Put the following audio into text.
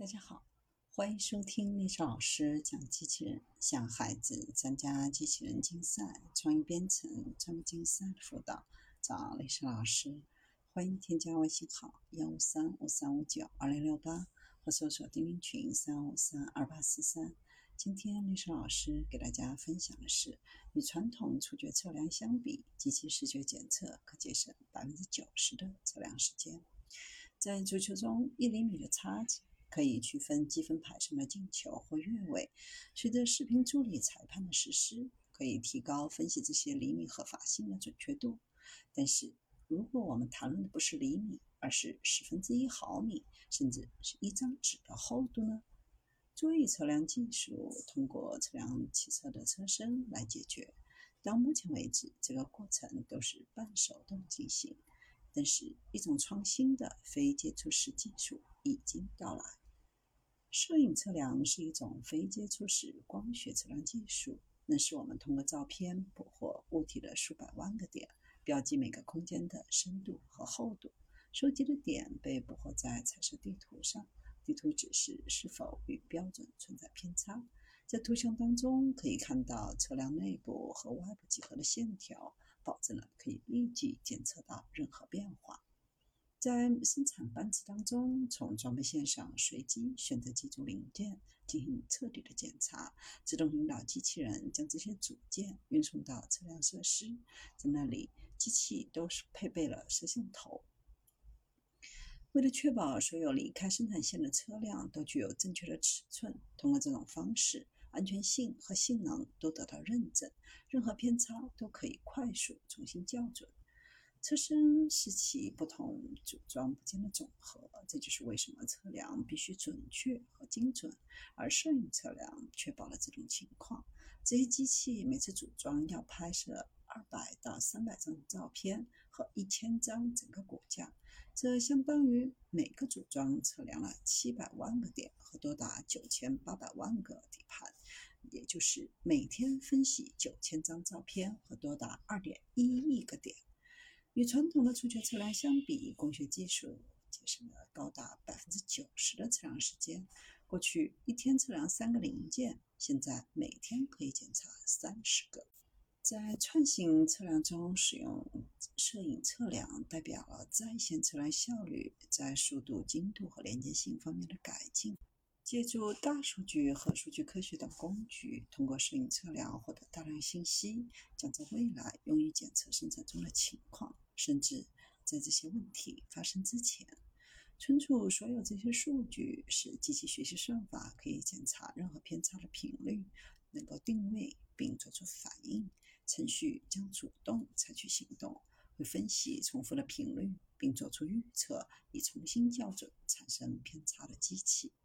大家好，欢迎收听丽莎老师讲机器人，向孩子参加机器人竞赛、创意编程、创意竞赛的辅导，找丽莎老师。欢迎添加微信号幺五三五三五九二零六八，或搜索钉钉群三五三二八四三。今天丽莎老师给大家分享的是，与传统触觉测量相比，机器视觉检测可节省百分之九十的测量时间。在足球中，一厘米的差距。可以区分积分牌上的进球或越位。随着视频助理裁判的实施，可以提高分析这些厘米合法性的准确度。但是，如果我们谈论的不是厘米，而是十分之一毫米，甚至是一张纸的厚度呢？座椅测量技术通过测量汽车的车身来解决。到目前为止，这个过程都是半手动进行。但是，一种创新的非接触式技术已经到来。摄影测量是一种非接触式光学测量技术，那是我们通过照片捕获物体的数百万个点，标记每个空间的深度和厚度。收集的点被捕获在彩色地图上，地图指示是否与标准存在偏差。在图像当中可以看到测量内部和外部几何的线条，保证了可以立即检测到任何变化。在生产班次当中，从装备线上随机选择几组零件进行彻底的检查，自动引导机器人将这些组件运送到测量设施，在那里机器都是配备了摄像头。为了确保所有离开生产线的车辆都具有正确的尺寸，通过这种方式，安全性和性能都得到认证，任何偏差都可以快速重新校准。车身是其不同组装部件的总和，这就是为什么测量必须准确和精准，而摄影测量确保了这种情况。这些机器每次组装要拍摄二百到三百张照片和一千张整个骨架，这相当于每个组装测量了七百万个点和多达九千八百万个底盘，也就是每天分析九千张照片和多达二点一亿个点。与传统的触觉测量相比，光学技术节省了高达百分之九十的测量时间。过去一天测量三个零件，现在每天可以检查三十个。在串行测量中使用摄影测量，代表了在线测量效率在速度、精度和连接性方面的改进。借助大数据和数据科学等工具，通过摄影测量获得大量信息，将在未来用于检测生产中的情况，甚至在这些问题发生之前。存储所有这些数据，使机器学习算法可以检查任何偏差的频率，能够定位并做出反应。程序将主动采取行动，会分析重复的频率，并做出预测，以重新校准产生偏差的机器。